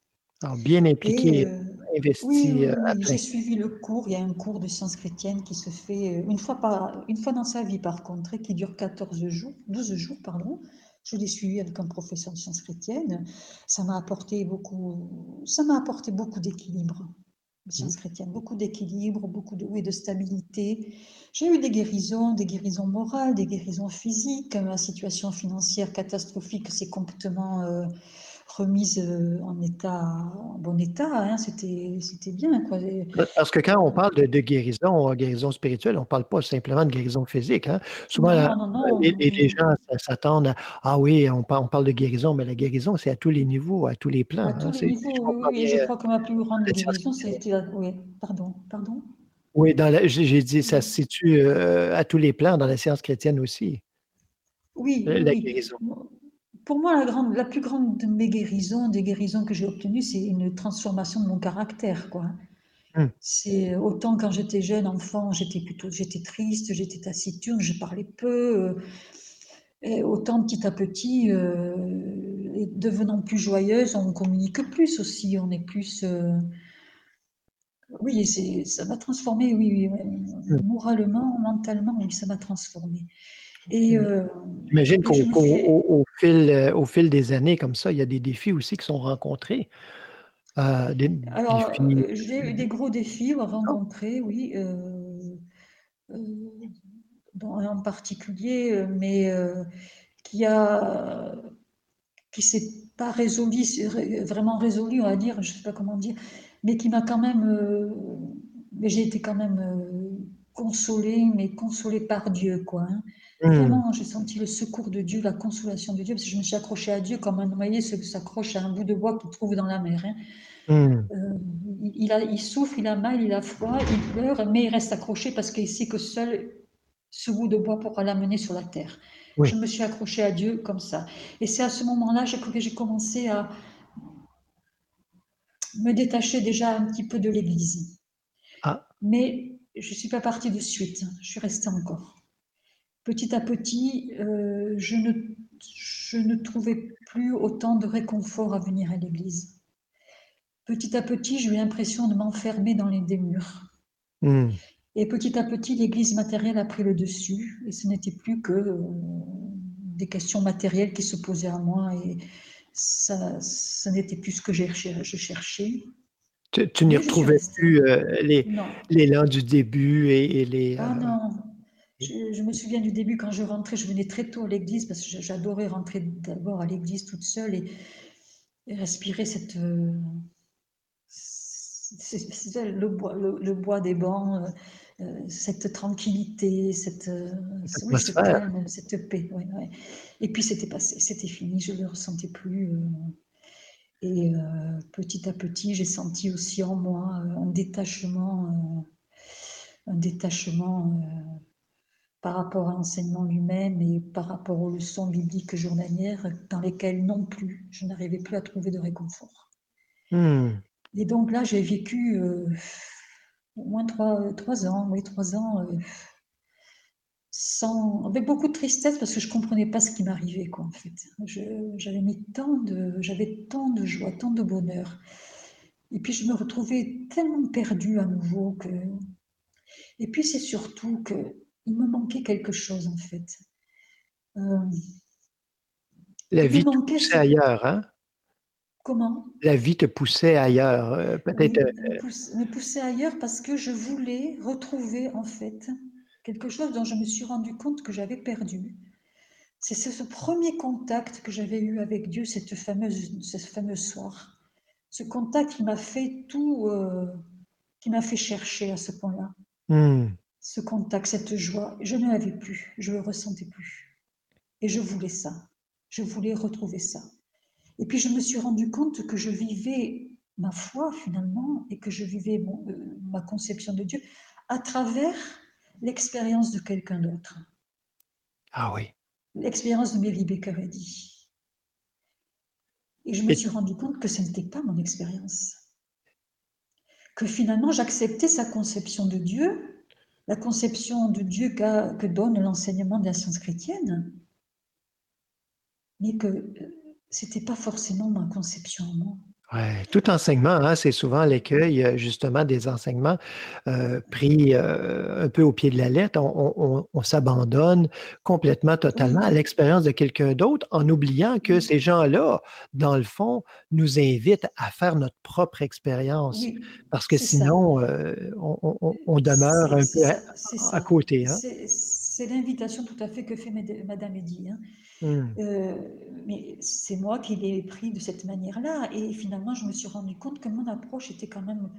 Alors, bien impliqué, euh, investi. Oui, euh, j'ai suivi le cours. Il y a un cours de sciences chrétiennes qui se fait euh, une fois, par, une fois dans sa vie, par contre, et qui dure 14 jours, 12 jours, pardon. Je l'ai suivi avec un professeur de sciences chrétiennes. Ça m'a apporté beaucoup, ça m'a apporté beaucoup d'équilibre. Sciences mmh. chrétiennes, beaucoup d'équilibre, beaucoup de, oui, de stabilité. J'ai eu des guérisons, des guérisons morales, des guérisons physiques. Ma situation financière catastrophique s'est complètement remise euh, en état, en bon état, hein, c'était, c'était bien. Quoi. Parce que quand on parle de, guérison, guérison spirituelle, on ne parle pas simplement de guérison physique. Hein. Souvent, les, gens s'attendent à Ah oui, on parle, on parle, de guérison, mais la guérison, c'est à tous les niveaux, à tous les plans. À tous hein. les niveaux, oui, je crois que ma plus grande guérison, c'était. Oui, pardon, pardon. Oui, j'ai dit, ça se situe euh, à tous les plans dans la science chrétienne aussi. Oui, la guérison pour moi, la, grande, la plus grande de mes guérisons, des guérisons que j'ai obtenues, c'est une transformation de mon caractère. Quoi. Hum. C'est autant quand j'étais jeune enfant, j'étais plutôt j'étais triste, j'étais taciturne, je parlais peu. Euh, et autant petit à petit, euh, devenant plus joyeuse, on communique plus aussi, on est plus. Euh, oui, ça m'a transformé, oui, oui, hum. moralement, mentalement, oui, ça m'a transformé. Et, euh, J'imagine qu'au fil, euh, au fil des années comme ça, il y a des défis aussi qui sont rencontrés. Des Alors, j'ai eu des gros défis à Oh! rencontrer, oui, en particulier, mais qui a qui s'est pas résolu vraiment résolu, on va dire, je sais pas comment dire, mais qui m'a quand même, mais j'ai été quand même, consolée, mais consolée par Dieu, quoi, hein. Mmh. Vraiment, j'ai senti le secours de Dieu, la consolation de Dieu, parce que je me suis accrochée à Dieu comme un noyé s'accroche à un bout de bois qu'il trouve dans la mer, hein. Mmh. Heu, il il a il souffre, il a mal, il a froid, il pleure, mais il reste accroché parce qu'il sait que seul ce bout de bois pourra l'amener sur la terre. Je me suis accrochée à Dieu comme ça et c'est à ce moment-là que j'ai commencé à me détacher déjà un petit peu de l'église. Ah! Mais je suis pas partie de suite, je suis restée encore. Petit à petit, heu, je ne je ne trouvais plus autant de réconfort à venir à l'église. Petit à petit, j'ai eu l'impression de m'enfermer dans les des murs. Mmh. Et petit à petit, l'église matérielle a pris le dessus et ce n'était plus que, heu, des questions matérielles qui se posaient à moi et ça ça n'était plus ce que je cherchais. Tu tu n'y retrouvais plus, les Non. l'élan du début et et les, Ah non, je je me souviens du début quand je rentrais, je venais très tôt à l'église parce que j'a j'adorais rentrer d'abord à l'église toute seule et et respirer cette, c'est le bois le le bois des bancs, heu heu, cette tranquillité, cette, Cette ce oui, ce atmosphère. calme, cette paix, ouais, ouais. Et puis c'était passé, c'était fini, je le ressentais plus, et petit à petit, j'ai senti aussi en moi, un détachement, un détachement, par rapport à l'enseignement lui-même et par rapport aux leçons bibliques journalières dans lesquelles non plus, je n'arrivais plus à trouver de réconfort. Mmh. Et donc là, j'ai vécu, heu, au moins 3, heu, 3 ans, oui 3 ans, heu, sans avec beaucoup de tristesse parce que je comprenais pas ce qui m'arrivait, quoi, en fait. J'avais mis tant de j'avais tant de joie, tant de bonheur et puis je me retrouvais tellement perdue à nouveau que et puis c'est surtout qu'il me manquait quelque chose, en fait. Hem La il me vie te poussait ailleurs, hein? comment? La vie te poussait ailleurs, heu, peut-être, Oui, me pousse me poussait ailleurs parce que je voulais retrouver, en fait, quelque chose dont je me suis rendu compte que j'avais perdu. C'est ce 1er contact que j'avais eu avec Dieu, cette fameuse ce fameux soir. Ce contact qui m'a fait tout, qui m'a fait chercher à ce point-là. Mmh. Ce contact, cette joie, je ne l'avais plus, je le ressentais plus et je voulais ça. Je voulais retrouver ça et puis je me suis rendue compte que je vivais ma foi finalement et que je vivais mon, heu, ma conception de Dieu à travers l'expérience de quelqu'un d'autre. Ah oui. L'expérience de Baker Eddy. Et je me Et suis rendue compte que ce n'était pas mon expérience. Que finalement j'acceptais sa conception de Dieu, la conception de Dieu que donne l'enseignement de la science chrétienne mais que, heu, c'était pas forcément ma conception moi. Ouais, tout enseignement, hein, c'est souvent l'écueil, heu, justement des enseignements, heu, pris, heu, un peu au pied de la lettre. On on on on s'abandonne complètement, totalement à Oui. l'expérience de quelqu'un d'autre en oubliant que Oui. ces gens-là, dans le fond, nous invitent à faire notre propre expérience. Oui, Parce que sinon, on demeure un peu à côté, hein? C'est l'invitation tout à fait que fait madame Eddy, hein. Mmh. Heu, mais c'est moi qui l'ai pris de cette manière-là et finalement je me suis rendue compte que mon approche était quand même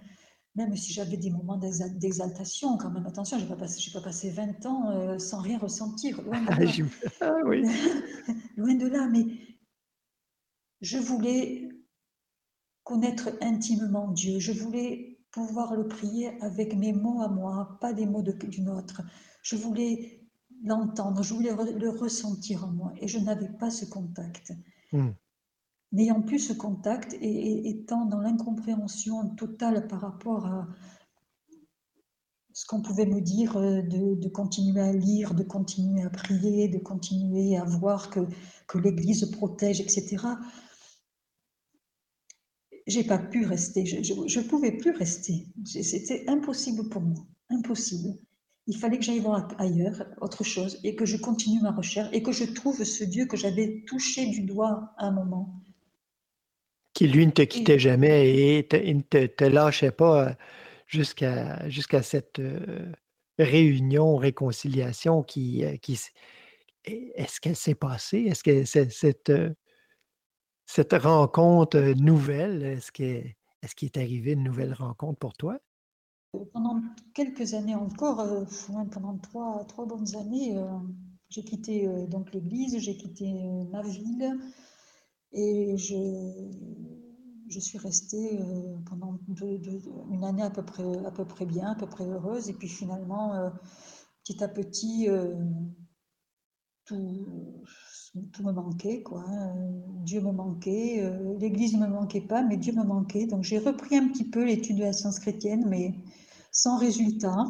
même si j'avais des moments d'exal d'exaltation quand même, attention, pas passé j'ai pas passé 20 ans, heu, sans rien ressentir, loin de là. J'im ah oui. *laughs* Loin de là, mais je voulais connaître intimement Dieu. Je voulais pouvoir le prier avec mes mots à moi, pas des mots de d'une autre. Je voulais l'entendre, je voulais le ressentir en moi et je n'avais pas ce contact. Mmh. N'ayant plus ce contact et et étant dans l'incompréhension totale par rapport à ce qu'on pouvait me dire, heu, de de continuer à lire, de continuer à prier, de continuer à voir que que l'église protège et cetera j'ai pas pu rester, je je pouvais plus rester. C'était impossible pour moi, impossible. Il fallait que j'aille voir ailleurs, autre chose et que je continue ma recherche et que je trouve ce Dieu que j'avais touché du doigt à un moment. qui, lui, ne te Et quittait jamais et te- ne te, te lâchait pas euh, jusqu'à jusqu'à cette euh, réunion, réconciliation qui, euh, qui est-ce qu'elle s'est passée? Est-ce que cette, cette rencontre nouvelle, est-ce que, est-ce qu'il est arrivé une nouvelle rencontre pour toi? Pendant quelques années encore, euh, pendant trois, bonnes années, euh, j'ai quitté euh, donc l'église, j'ai quitté ma ville et je, suis restée pendant une année à peu, près, bien, à peu près heureuse. Et puis finalement, petit à petit, tout, me manquait, hein. Dieu me manquait, l'Église ne me manquait pas, mais Dieu me manquait. Donc j'ai repris un petit peu l'étude de la science chrétienne, mais sans résultat.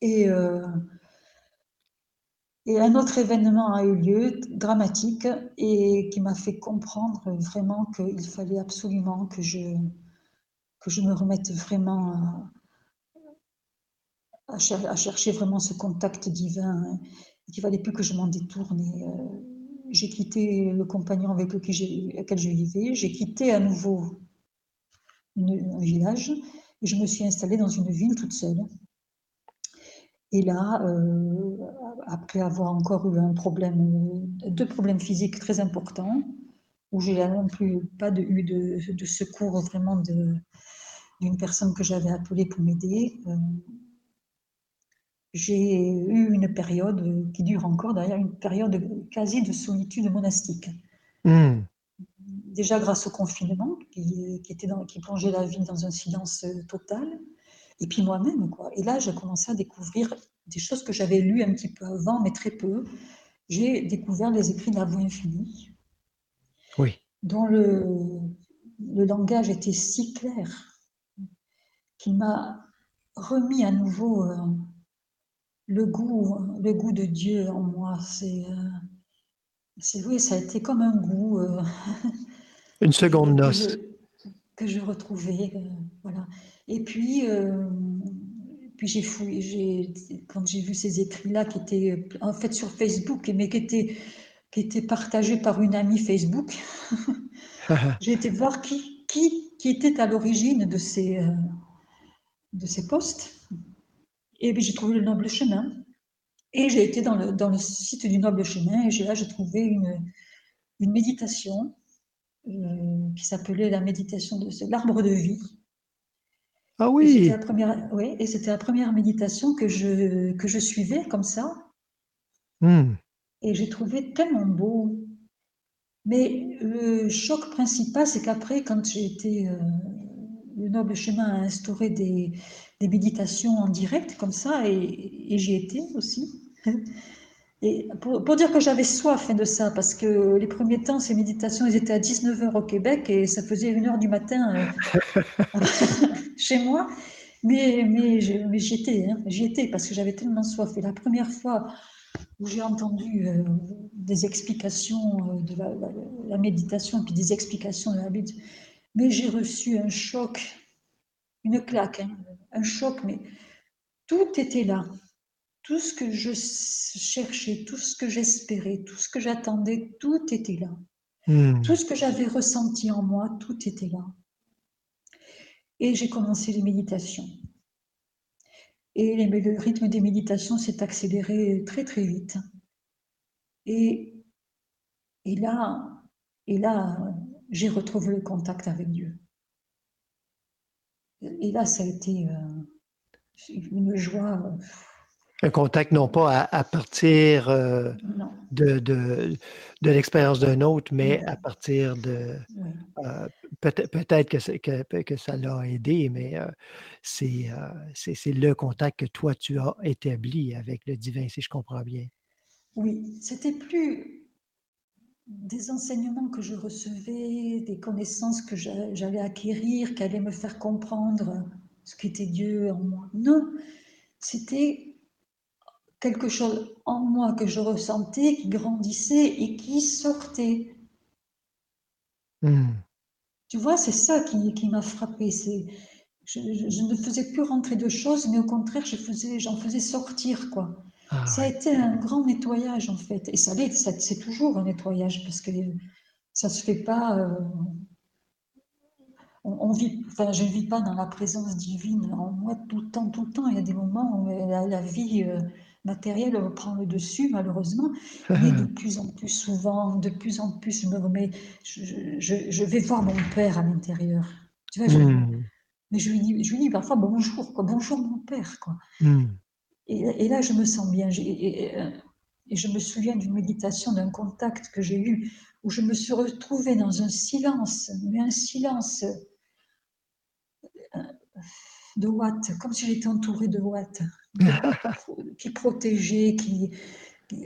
Et, euh, et un autre événement a eu lieu, dramatique, et qui m'a fait comprendre vraiment qu'il fallait absolument que je, que je me remette vraiment à, à cher- à chercher vraiment ce contact divin, hein, fallait plus que je m'en détourne. Euh, j'ai quitté le compagnon avec lequel je vivais, j'ai quitté à nouveau un village, je me suis installée dans une ville toute seule. Et là, euh, après avoir encore eu un problème, deux problèmes physiques très importants, où là non plus pas eu de, secours vraiment d'une personne que j'avais appelée pour m'aider, euh, j'ai eu une période qui dure encore d'ailleurs, une période quasi de solitude monastique. Hmm. Déjà grâce au confinement, qui, qui était dans- qui plongeait la vie dans un silence euh, total, et puis moi-même, quoi. Et là, j'ai commencé à découvrir des choses que j'avais lues un petit peu avant, mais très peu. J'ai découvert les écrits de la voix infinie, Oui. dont le, le langage était si clair qu'il m'a remis à nouveau euh, le goût, le goût de Dieu en moi. C'est, euh, c'est oui, ça a été comme un goût euh, *laughs* Une que, seconde que noce. je- que je retrouvais, euh, voilà. Et puis, euh, puis j'ai fouillé, j'ai, quand j'ai vu ces écrits-là qui étaient en fait sur Facebook, mais qui étaient, qui étaient partagés par une amie Facebook, *laughs* j'ai été voir qui, qui, qui était à l'origine de ces, euh, de ces posts. Et puis j'ai trouvé le Noble Chemin. Et j'ai été dans le, dans le site du Noble Chemin et là j'ai trouvé une, une méditation euh, qui s'appelait la méditation de l'arbre de vie. ah Et c'était oui. la première, oui, et c'était la première méditation que je, que je suivais comme ça. Hmm. Et j'ai trouvé tellement beau. Mais le choc principal, c'est qu'après, quand j'ai été, euh, le Noble Chemin a instauré des, des méditations en direct comme ça, et, et j'y étais aussi. *laughs* Et pour, pour dire que j'avais soif de ça, parce que les premiers temps, ces méditations, elles étaient à 19h au Québec et ça faisait 1h du matin euh, *laughs* chez moi. Mais, mais, mais j'y étais, hein, j'y étais parce que j'avais tellement soif. Et la première fois où j'ai entendu euh, des explications euh, de la méditation, puis des explications de la Bible, mais j'ai reçu un choc, une claque, hein, un choc, mais tout était là. Tout ce que je cherchais, tout ce que j'espérais, tout ce que j'attendais, tout était là. Hmm. Tout ce que j'avais ressenti en moi, tout était là. Et j'ai commencé les méditations. Et les- le rythme des méditations s'est accéléré très très vite. Et, et là, et là, j'ai retrouvé le contact avec Dieu. Et là, ça a été euh, une joie. Un contact non pas à, à partir euh, de, de, de l'expérience d'un autre, mais à partir de... euh, peut-être que, c'est- que, que ça l'a aidé, mais euh, c'est euh, c'est le contact que toi, tu as établi avec le divin, si je comprends bien. Oui, c'était plus des enseignements que je recevais, des connaissances que j'a- j'allais acquérir, qui allaient me faire comprendre ce qu'était Dieu en moi. Non, c'était quelque chose en moi que je ressentais, qui grandissait et qui sortait. Hmm. Tu vois, c'est ça qui, qui m'a frappé. C'est, je, je- je ne faisais plus rentrer de choses, mais au contraire, je faisais, j'en faisais sortir, quoi. Ah, Ça a ouais. été un grand nettoyage, en fait. Et ça l'est, c'est toujours un nettoyage, parce que ça se fait pas, euh, on, vit, enfin, je ne vis pas dans la présence divine en moi tout le temps, tout le temps. Il y a des moments où la, vie euh, matérielle prend le dessus, malheureusement, mais de *laughs* plus en plus souvent, de plus en plus, je me remets, je, vais voir mon père à l'intérieur. Tu vois, hmm. mais je lui dis, je lui dis parfois bonjour, quoi, bonjour mon père, quoi. Hmm. Et, là, je me sens bien. Et, et je me souviens d'une méditation, d'un contact que j'ai eu où je me suis retrouvée dans un silence, mais un silence de watts, comme si j'étais entourée de watts, *laughs* qui protégeaient, qui,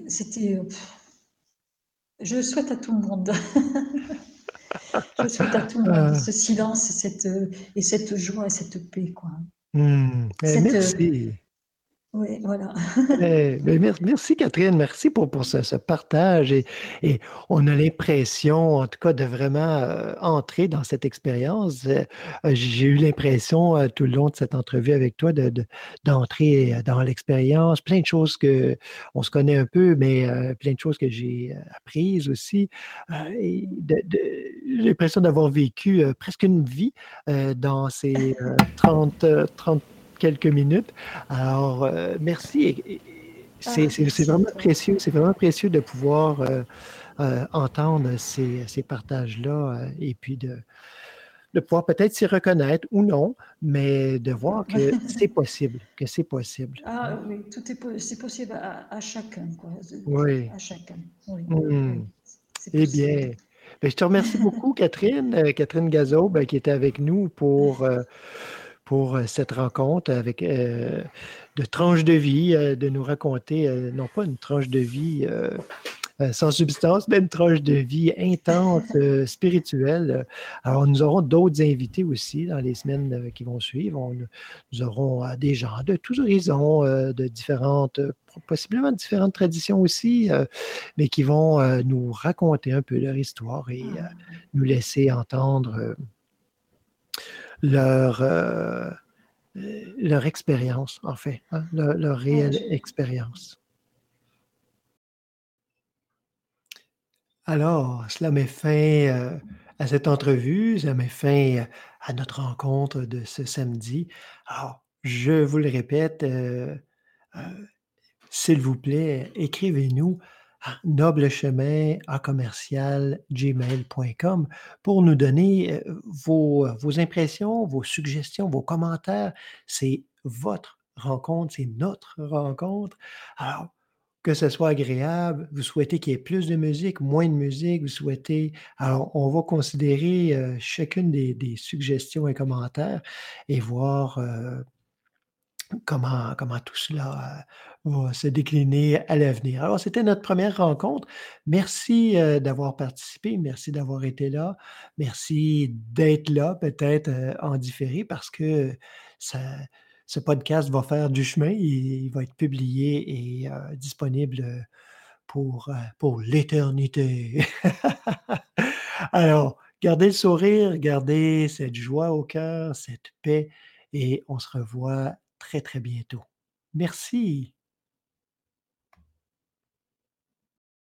c'était. Euh, je souhaite à tout le monde. *laughs* je souhaite à tout le monde ce silence cette, et cette joie et cette paix. Quoi. Hmm. Merci. Oui, voilà. *laughs* Eh, ben, merci Catherine, merci pour, ce, partage et, on a l'impression, en tout cas, de vraiment euh, entrer dans cette expérience. Euh, j'ai eu l'impression euh, tout le long de cette entrevue avec toi de, d'entrer dans l'expérience, plein de choses que on se connaît un peu, mais plein de choses que j'ai apprises aussi. j'ai l'impression d'avoir vécu presque une vie dans ces 30, 30 quelques minutes. Alors, euh, merci. Ah, c'est vraiment précieux, c'est vraiment précieux de pouvoir euh, euh, entendre ces, ces partages-là et puis de, de pouvoir peut-être s'y reconnaître ou non, mais de voir que *laughs* c'est possible, que c'est possible. Ah oui, tout est c'est possible à, chacun, quoi. Oui. À chacun. Oui. Mmh. Eh bien, ben, je te remercie beaucoup, *laughs* Catherine, Catherine Gazo, ben, qui était avec nous pour pour euh, cette rencontre avec euh, de tranches de vie, euh, de nous raconter, non pas une tranche de vie sans substance, mais une tranche de vie intense, spirituelle. Alors, nous aurons d'autres invités aussi dans les semaines qui vont suivre. nous aurons des gens de tous horizons, de différentes, possiblement différentes traditions aussi, mais qui vont nous raconter un peu leur histoire et ah. nous laisser entendre leur, euh, leur expérience, en fait, hein, leur, réelle expérience. Alors, cela met fin euh, à cette entrevue, ça met fin euh, à notre rencontre de ce samedi. Alors, je vous le répète, s'il vous plaît, écrivez-nous noble chemin à commercial gmail.com pour nous donner euh, vos, vos impressions, vos suggestions, vos commentaires. C'est votre rencontre, c'est notre rencontre. Alors, que ce soit agréable, vous souhaitez qu'il y ait plus de musique, moins de musique, vous souhaitez. Alors, on va considérer euh, chacune des, suggestions et commentaires et voir euh, comment tout cela va se décliner à l'avenir. Alors, c'était notre première rencontre. Merci d'avoir participé, merci d'avoir été là, merci d'être là, peut-être en différé, parce que ce podcast va faire du chemin, il, va être publié et disponible pour, pour l'éternité. *laughs* Alors, gardez le sourire, gardez cette joie au cœur, cette paix, et on se revoit très, très bientôt. Merci.